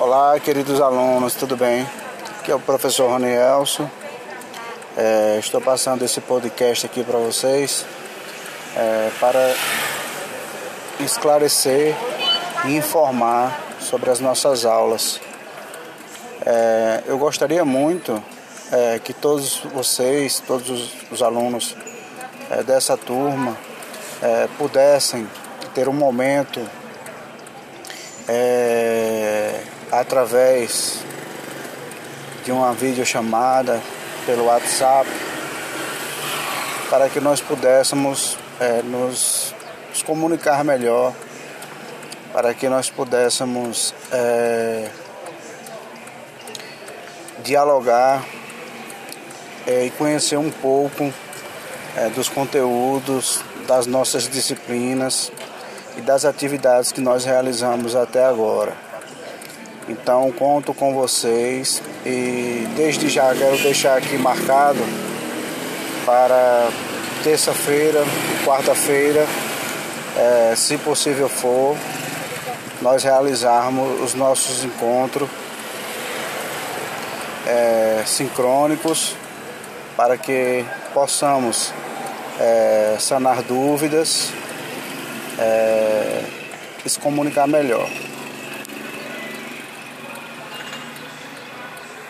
Olá, queridos alunos, tudo bem? Aqui é o professor Rony Elso. É, estou passando esse podcast aqui para vocês é, para esclarecer e informar sobre as nossas aulas. É, eu gostaria muito é, que todos vocês, todos os, os alunos é, dessa turma, é, pudessem ter um momento através de uma videochamada pelo WhatsApp para que nós pudéssemos é, nos, nos, comunicar melhor, para que nós pudéssemos é, dialogar é, e conhecer um pouco é, dos conteúdos das nossas disciplinas e das atividades que nós realizamos até agora. Então conto com vocês e desde já quero deixar aqui marcado para terça-feira, quarta-feira, é, se possível for, nós realizarmos os nossos encontros é, sincrônicos para que possamos é, sanar dúvidas é, e se comunicar melhor.